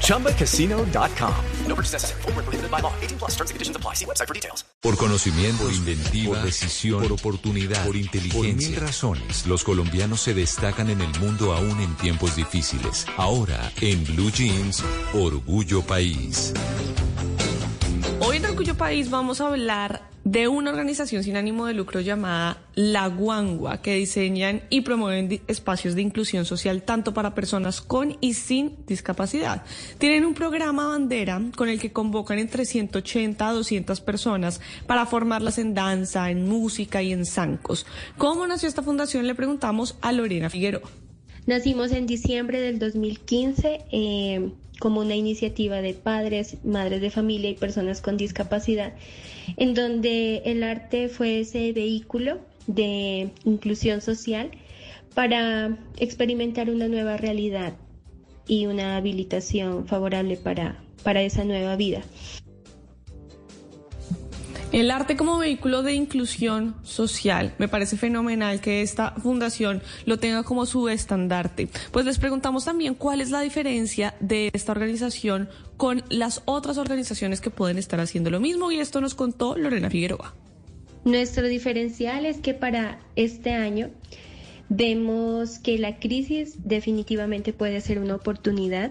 ChumbaCasino.com. No purchase necessary. Full prohibited by law. 18 plus terms and conditions apply. See website for details. Por conocimiento, por inventiva, por decisión, por oportunidad, por inteligencia. Por mil razones, los colombianos se destacan en el mundo aún en tiempos difíciles. Ahora, en Blue Jeans, Orgullo País. Hoy en Orgullo País vamos a hablar de una organización sin ánimo de lucro llamada La Guangua, que diseñan y promueven espacios de inclusión social tanto para personas con y sin discapacidad. Tienen un programa bandera con el que convocan entre 180 a 200 personas para formarlas en danza, en música y en zancos. ¿Cómo nació esta fundación? Le preguntamos a Lorena Figueroa. Nacimos en diciembre del 2015 eh, como una iniciativa de padres, madres de familia y personas con discapacidad, en donde el arte fue ese vehículo de inclusión social para experimentar una nueva realidad y una habilitación favorable para, para esa nueva vida. El arte como vehículo de inclusión social. Me parece fenomenal que esta fundación lo tenga como su estandarte. Pues les preguntamos también cuál es la diferencia de esta organización con las otras organizaciones que pueden estar haciendo lo mismo y esto nos contó Lorena Figueroa. Nuestro diferencial es que para este año vemos que la crisis definitivamente puede ser una oportunidad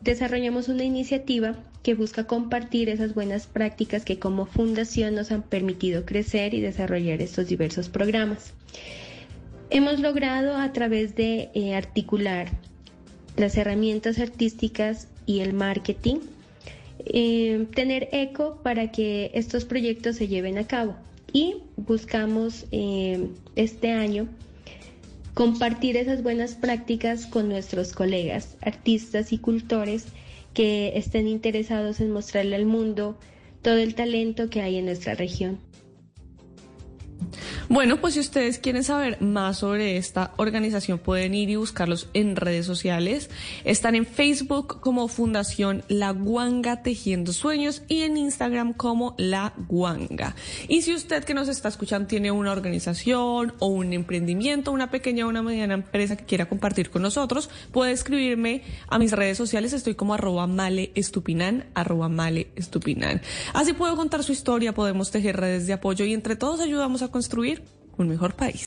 Desarrollamos una iniciativa que busca compartir esas buenas prácticas que como fundación nos han permitido crecer y desarrollar estos diversos programas. Hemos logrado a través de eh, articular las herramientas artísticas y el marketing eh, tener eco para que estos proyectos se lleven a cabo y buscamos eh, este año compartir esas buenas prácticas con nuestros colegas, artistas y cultores que estén interesados en mostrarle al mundo todo el talento que hay en nuestra región. Bueno, pues si ustedes quieren saber más sobre esta organización, pueden ir y buscarlos en redes sociales. Están en Facebook como Fundación La Guanga Tejiendo Sueños y en Instagram como La Guanga. Y si usted que nos está escuchando tiene una organización o un emprendimiento, una pequeña o una mediana empresa que quiera compartir con nosotros, puede escribirme a mis redes sociales. Estoy como arroba male estupinan, arroba male estupinan. Así puedo contar su historia, podemos tejer redes de apoyo y entre todos ayudamos a construir un mejor país.